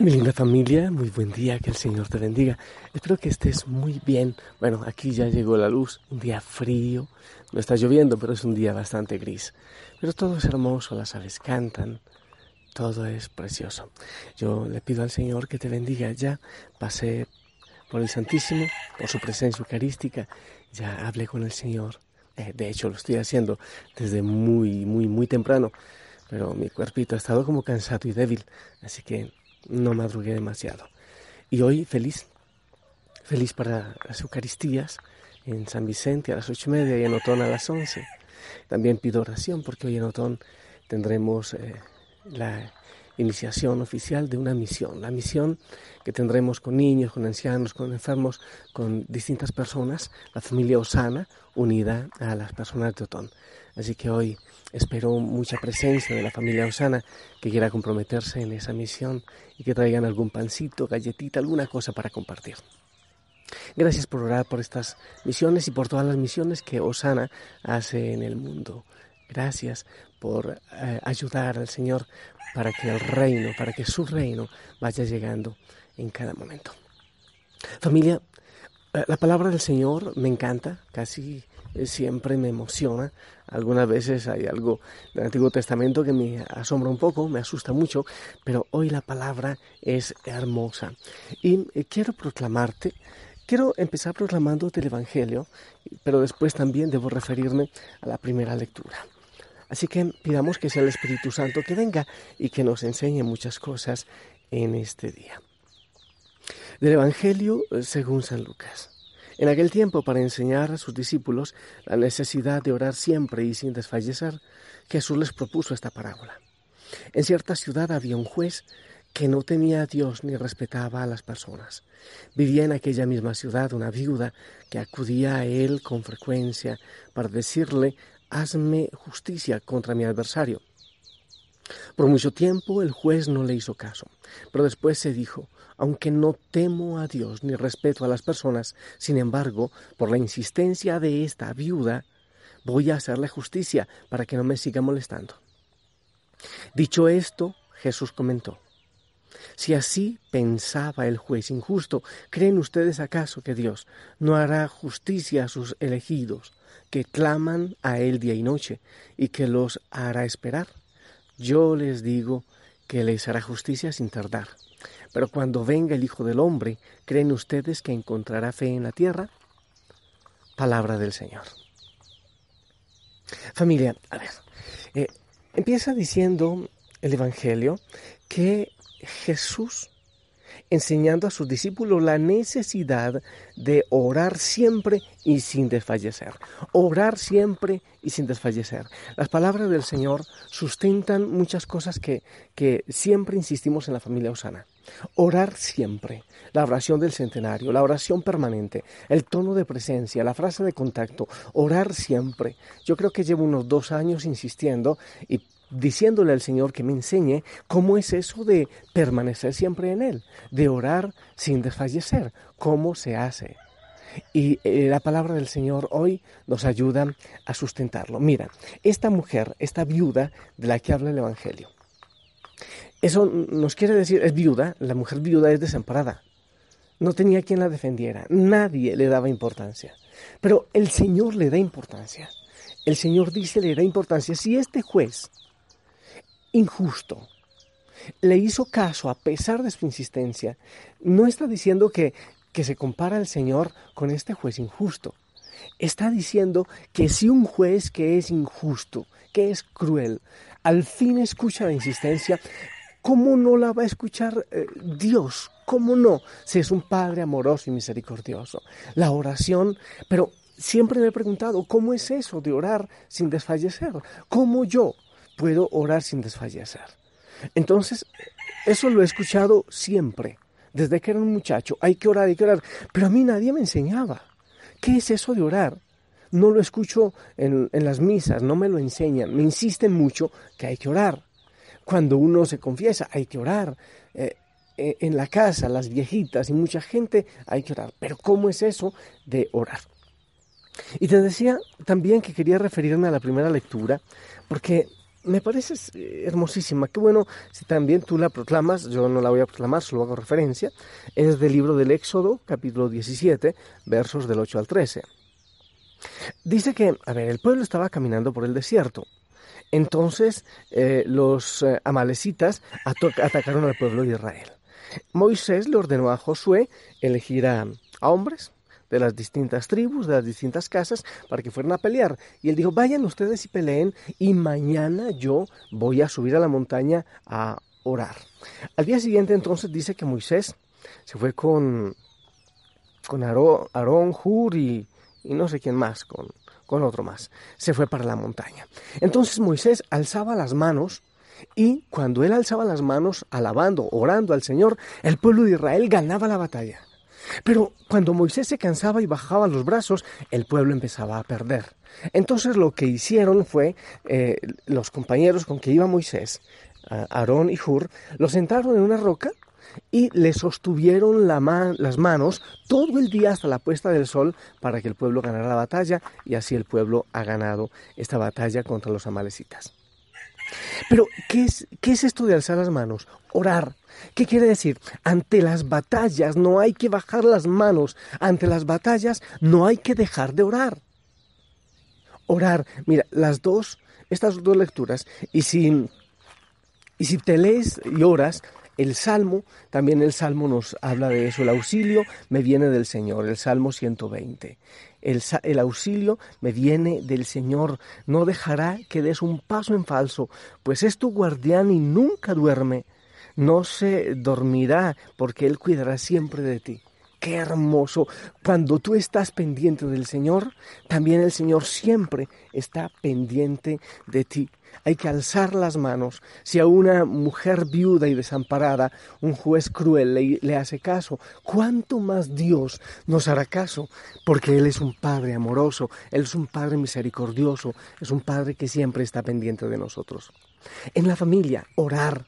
Mi linda familia, muy buen día, que el Señor te bendiga. Espero que estés muy bien. Bueno, aquí ya llegó la luz, un día frío, no está lloviendo, pero es un día bastante gris. Pero todo es hermoso, las aves cantan, todo es precioso. Yo le pido al Señor que te bendiga. Ya pasé por el Santísimo, por su presencia eucarística, ya hablé con el Señor. Eh, de hecho, lo estoy haciendo desde muy, muy, muy temprano, pero mi cuerpito ha estado como cansado y débil, así que no madrugué demasiado. Y hoy feliz, feliz para las Eucaristías en San Vicente a las ocho y media y en Otón a las once. También pido oración porque hoy en Otón tendremos eh, la iniciación oficial de una misión, la misión que tendremos con niños, con ancianos, con enfermos, con distintas personas, la familia Osana unida a las personas de Otón. Así que hoy espero mucha presencia de la familia Osana que quiera comprometerse en esa misión y que traigan algún pancito, galletita, alguna cosa para compartir. Gracias por orar por estas misiones y por todas las misiones que Osana hace en el mundo. Gracias por eh, ayudar al Señor para que el reino, para que su reino vaya llegando en cada momento. Familia, eh, la palabra del Señor me encanta, casi siempre me emociona. Algunas veces hay algo del Antiguo Testamento que me asombra un poco, me asusta mucho, pero hoy la palabra es hermosa. Y eh, quiero proclamarte, quiero empezar proclamándote el Evangelio, pero después también debo referirme a la primera lectura. Así que pidamos que sea el Espíritu Santo que venga y que nos enseñe muchas cosas en este día. Del Evangelio eh, según San Lucas. En aquel tiempo, para enseñar a sus discípulos la necesidad de orar siempre y sin desfallecer, Jesús les propuso esta parábola. En cierta ciudad había un juez que no temía a Dios ni respetaba a las personas. Vivía en aquella misma ciudad una viuda que acudía a él con frecuencia para decirle hazme justicia contra mi adversario. Por mucho tiempo el juez no le hizo caso, pero después se dijo, aunque no temo a Dios ni respeto a las personas, sin embargo, por la insistencia de esta viuda, voy a hacerle justicia para que no me siga molestando. Dicho esto, Jesús comentó, si así pensaba el juez injusto, ¿creen ustedes acaso que Dios no hará justicia a sus elegidos, que claman a Él día y noche, y que los hará esperar? Yo les digo que les hará justicia sin tardar. Pero cuando venga el Hijo del Hombre, ¿creen ustedes que encontrará fe en la tierra? Palabra del Señor. Familia, a ver, eh, empieza diciendo el Evangelio que Jesús enseñando a sus discípulos la necesidad de orar siempre y sin desfallecer. Orar siempre y sin desfallecer. Las palabras del Señor sustentan muchas cosas que, que siempre insistimos en la familia Osana. Orar siempre, la oración del centenario, la oración permanente, el tono de presencia, la frase de contacto, orar siempre. Yo creo que llevo unos dos años insistiendo y diciéndole al Señor que me enseñe cómo es eso de permanecer siempre en Él, de orar sin desfallecer, cómo se hace. Y eh, la palabra del Señor hoy nos ayuda a sustentarlo. Mira, esta mujer, esta viuda de la que habla el Evangelio, eso nos quiere decir, es viuda, la mujer viuda es desamparada. No tenía quien la defendiera, nadie le daba importancia. Pero el Señor le da importancia. El Señor dice, le da importancia. Si este juez injusto le hizo caso a pesar de su insistencia, no está diciendo que, que se compara el Señor con este juez injusto. Está diciendo que si un juez que es injusto, que es cruel, al fin escucha la insistencia, ¿cómo no la va a escuchar eh, Dios? ¿Cómo no? Si es un Padre amoroso y misericordioso. La oración, pero siempre me he preguntado, ¿cómo es eso de orar sin desfallecer? ¿Cómo yo puedo orar sin desfallecer? Entonces, eso lo he escuchado siempre, desde que era un muchacho, hay que orar, hay que orar, pero a mí nadie me enseñaba. ¿Qué es eso de orar? No lo escucho en, las misas, no me lo enseñan, me insisten mucho que hay que orar. Cuando uno se confiesa, hay que orar. Eh, eh, en la casa, las viejitas y mucha gente, hay que orar. Pero ¿cómo es eso de orar? Y te decía también que quería referirme a la primera lectura, porque me parece eh, hermosísima. Qué bueno si también tú la proclamas, yo no la voy a proclamar, solo hago referencia. Es del libro del Éxodo, capítulo 17, versos del 8 al 13. Dice que, a ver, el pueblo estaba caminando por el desierto. Entonces eh, los eh, amalecitas atacaron al pueblo de Israel. Moisés le ordenó a Josué elegir a hombres, de las distintas tribus, de las distintas casas, para que fueran a pelear. Y él dijo, vayan ustedes y peleen, y mañana yo voy a subir a la montaña a orar. Al día siguiente entonces dice que Moisés se fue con, con Aarón, Hur y, no sé quién más, con, con otro más. Se fue para la montaña. Entonces Moisés alzaba las manos y cuando él alzaba las manos, alabando, orando al Señor, el pueblo de Israel ganaba la batalla. Pero cuando Moisés se cansaba y bajaba los brazos, el pueblo empezaba a perder. Entonces lo que hicieron fue, eh, los compañeros con que iba Moisés, Aarón y Hur, lo sentaron en una roca y le sostuvieron las manos todo el día hasta la puesta del sol para que el pueblo ganara la batalla y así el pueblo ha ganado esta batalla contra los amalecitas. Pero, ¿qué es, ¿qué es esto de alzar las manos? Orar. ¿Qué quiere decir? Ante las batallas no hay que bajar las manos. Ante las batallas no hay que dejar de orar. Orar. Mira, las dos, estas dos lecturas, y si, y si te lees y oras, el Salmo, también el Salmo nos habla de eso. El auxilio me viene del Señor, el Salmo 120. El, el, auxilio me viene del Señor. No dejará que des un paso en falso, pues es tu guardián y nunca duerme no se dormirá porque Él cuidará siempre de ti. Qué hermoso. Cuando tú estás pendiente del Señor, también el Señor siempre está pendiente de ti. Hay que alzar las manos. Si a una mujer viuda y desamparada un juez cruel le, hace caso, ¿cuánto más Dios nos hará caso? Porque Él es un Padre amoroso, Él es un Padre misericordioso, es un Padre que siempre está pendiente de nosotros. En la familia, orar,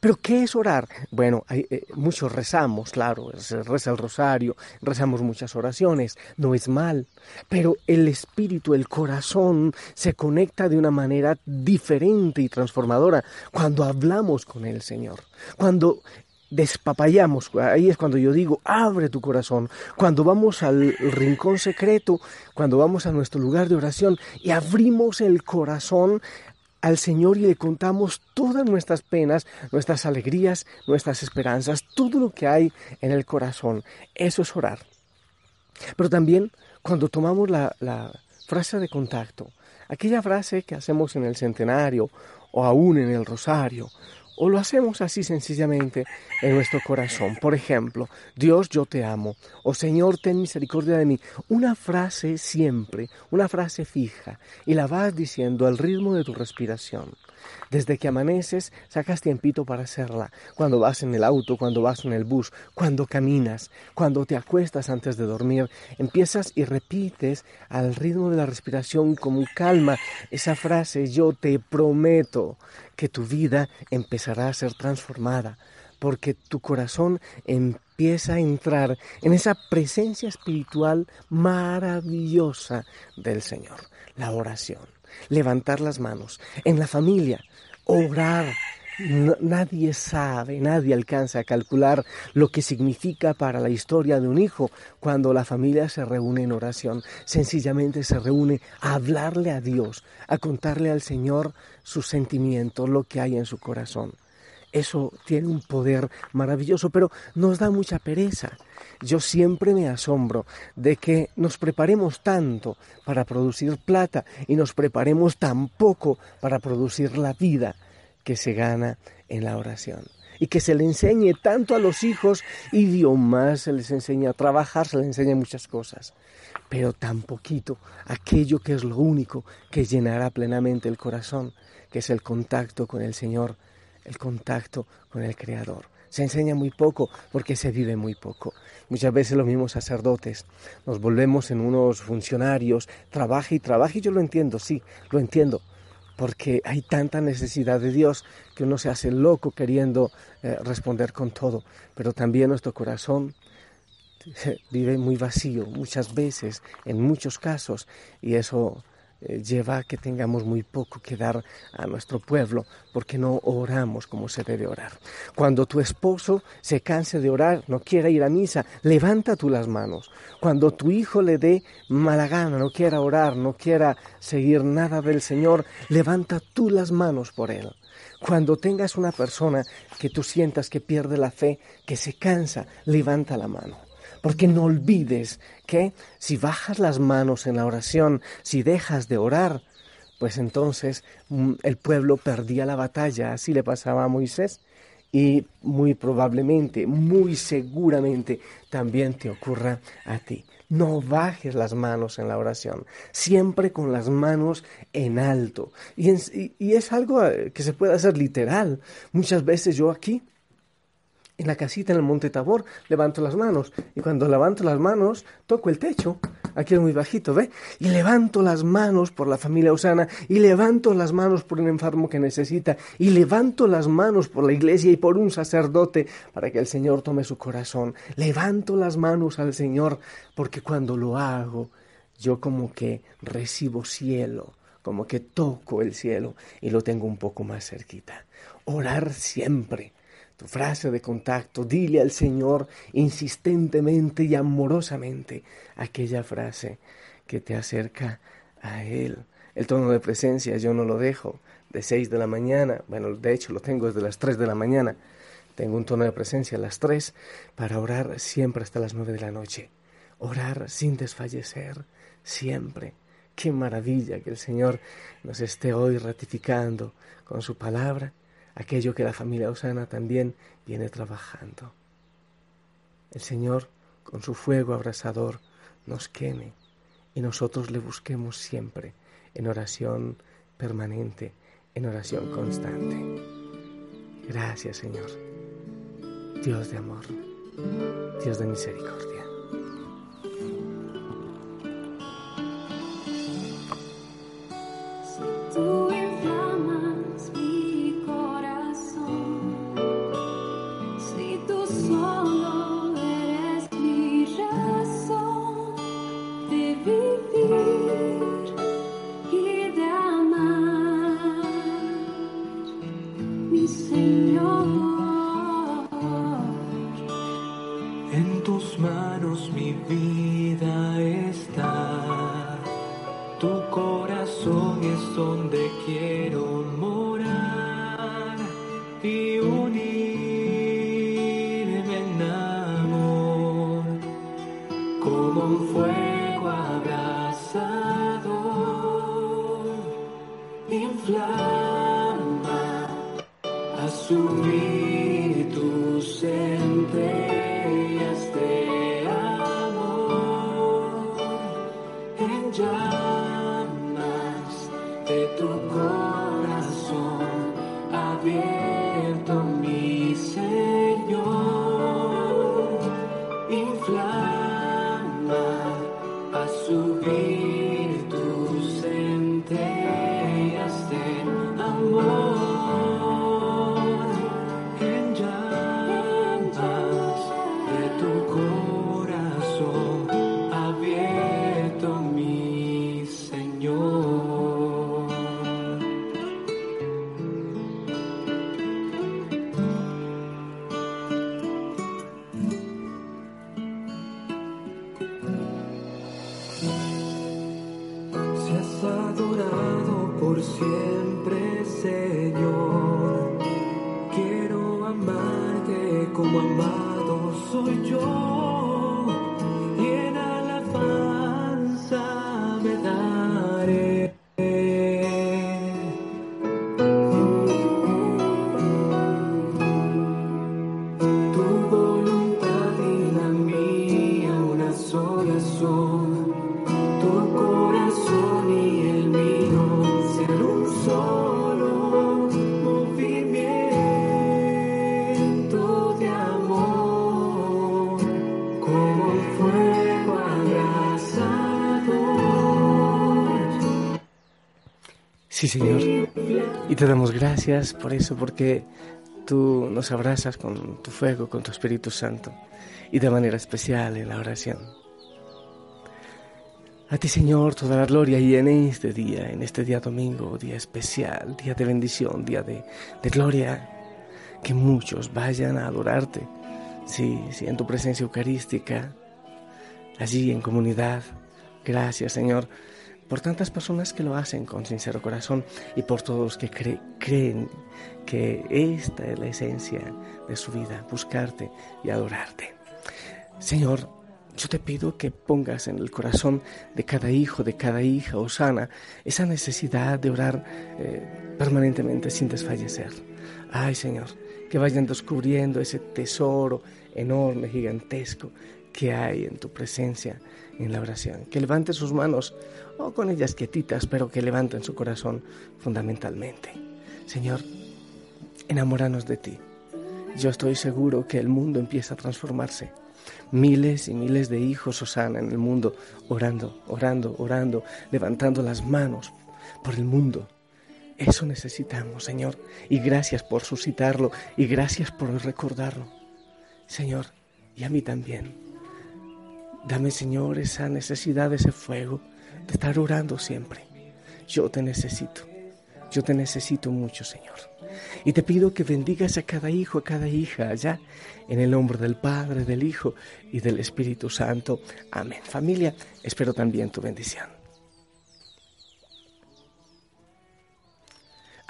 pero ¿qué es orar? Bueno, hay, eh, muchos rezamos, claro, reza el rosario, rezamos muchas oraciones, no es mal, pero el espíritu, el corazón se conecta de una manera diferente y transformadora cuando hablamos con el Señor, cuando despapayamos, ahí es cuando yo digo, abre tu corazón, cuando vamos al rincón secreto, cuando vamos a nuestro lugar de oración y abrimos el corazón al Señor y le contamos todas nuestras penas, nuestras alegrías, nuestras esperanzas, todo lo que hay en el corazón. Eso es orar. Pero también cuando tomamos la, frase de contacto, aquella frase que hacemos en el centenario o aún en el rosario, o lo hacemos así sencillamente en nuestro corazón. Por ejemplo, Dios yo te amo, o Señor ten misericordia de mí. Una frase siempre, una frase fija, y la vas diciendo al ritmo de tu respiración. Desde que amaneces, sacas tiempito para hacerla. Cuando vas en el auto, cuando vas en el bus, cuando caminas, cuando te acuestas antes de dormir, empiezas y repites al ritmo de la respiración con calma esa frase, yo te prometo que tu vida empezará a ser transformada, porque tu corazón empieza a entrar en esa presencia espiritual maravillosa del Señor, la oración levantar las manos. En la familia, orar. Nadie sabe, nadie alcanza a calcular lo que significa para la historia de un hijo cuando la familia se reúne en oración. Sencillamente se reúne a hablarle a Dios, a contarle al Señor sus sentimientos, lo que hay en su corazón. Eso tiene un poder maravilloso, pero nos da mucha pereza. Yo siempre me asombro de que nos preparemos tanto para producir plata y nos preparemos tan poco para producir la vida que se gana en la oración. Y que se le enseñe tanto a los hijos idiomas, se les enseña a trabajar, se les enseña muchas cosas, pero tan poquito aquello que es lo único que llenará plenamente el corazón, que es el contacto con el Señor, el contacto con el Creador. Se enseña muy poco porque se vive muy poco. Muchas veces los mismos sacerdotes nos volvemos en unos funcionarios, trabaja y trabaja y yo lo entiendo, sí, lo entiendo, porque hay tanta necesidad de Dios que uno se hace loco queriendo eh, responder con todo, pero también nuestro corazón vive muy vacío muchas veces, en muchos casos, y eso eh, lleva a que tengamos muy poco que dar a nuestro pueblo porque no oramos como se debe orar. Cuando tu esposo se canse de orar, no quiera ir a misa, levanta tú las manos. Cuando tu hijo le dé mala gana, no quiera orar, no quiera seguir nada del Señor, levanta tú las manos por él. Cuando tengas una persona que tú sientas que pierde la fe, que se cansa, levanta la mano. Porque no olvides que si bajas las manos en la oración, si dejas de orar, pues entonces mm, el pueblo perdía la batalla. Así le pasaba a Moisés. Y muy probablemente, muy seguramente, también te ocurra a ti. No bajes las manos en la oración, siempre con las manos en alto. Y, y es algo eh, que se puede hacer literal. Muchas veces yo aquí la casita en el Monte Tabor, levanto las manos. Y cuando levanto las manos, toco el techo. Aquí es muy bajito, ¿ve? Y levanto las manos por la familia Osana. Y levanto las manos por un enfermo que necesita. Y levanto las manos por la iglesia y por un sacerdote para que el Señor tome su corazón. Levanto las manos al Señor porque cuando lo hago, yo como que recibo cielo como que toco el cielo y lo tengo un poco más cerquita. Orar siempre tu frase de contacto, dile al Señor insistentemente y amorosamente aquella frase que te acerca a Él. El tono de presencia yo no lo dejo de 6 de la mañana, bueno, de hecho lo tengo desde las 3 de la mañana, tengo un tono de presencia a las 3 para orar siempre hasta las 9 de la noche. Orar sin desfallecer, siempre. Qué maravilla que el Señor nos esté hoy ratificando con su palabra aquello que la familia Osana también viene trabajando. El Señor, con su fuego abrasador, nos queme y nosotros le busquemos siempre en oración permanente, en oración constante. Gracias, Señor. Dios de amor, Dios de misericordia. in your asumir tu rejoice. Sí, Señor. Y te damos gracias por eso, porque tú nos abrazas con tu fuego, con tu Espíritu Santo, y de manera especial en la oración. A ti, Señor, toda la gloria y en este día, en este día domingo, día especial, día de bendición, día de, de gloria, que muchos vayan a adorarte. Sí, sí, en tu presencia eucarística, allí en comunidad. Gracias, Señor, por tantas personas que lo hacen con sincero corazón y por todos que creen que esta es la esencia de su vida, buscarte y adorarte. Señor, yo te pido que pongas en el corazón de cada hijo, de cada hija, Osana, esa necesidad de orar eh, permanentemente sin desfallecer. Ay, Señor, que vayan descubriendo ese tesoro enorme, gigantesco que hay en tu presencia en la oración. Que levanten sus manos, o con ellas quietitas, pero que levanten su corazón fundamentalmente. Señor, enamoranos de ti. Yo estoy seguro que el mundo empieza a transformarse miles y miles de hijos Osana en el mundo, orando, orando, orando, levantando las manos por el mundo. Eso necesitamos, Señor, y gracias por suscitarlo y gracias por recordarlo. Señor, y a mí también. Dame, Señor, esa necesidad, ese fuego de estar orando siempre. Yo te necesito. Yo te necesito mucho, Señor. Y te pido que bendigas a cada hijo, a cada hija allá, en el nombre del Padre, del Hijo y del Espíritu Santo. Amén. Familia, espero también tu bendición.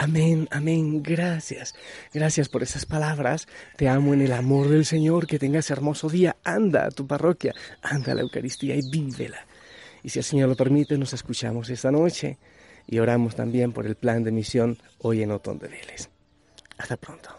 Amén, amén, gracias. Gracias por esas palabras. Te amo en el amor del Señor. Que tengas hermoso día. Anda a tu parroquia, anda a la Eucaristía y vívela. Y si el Señor lo permite, nos escuchamos esta noche y oramos también por el plan de misión hoy en Otón de Vélez. Hasta pronto.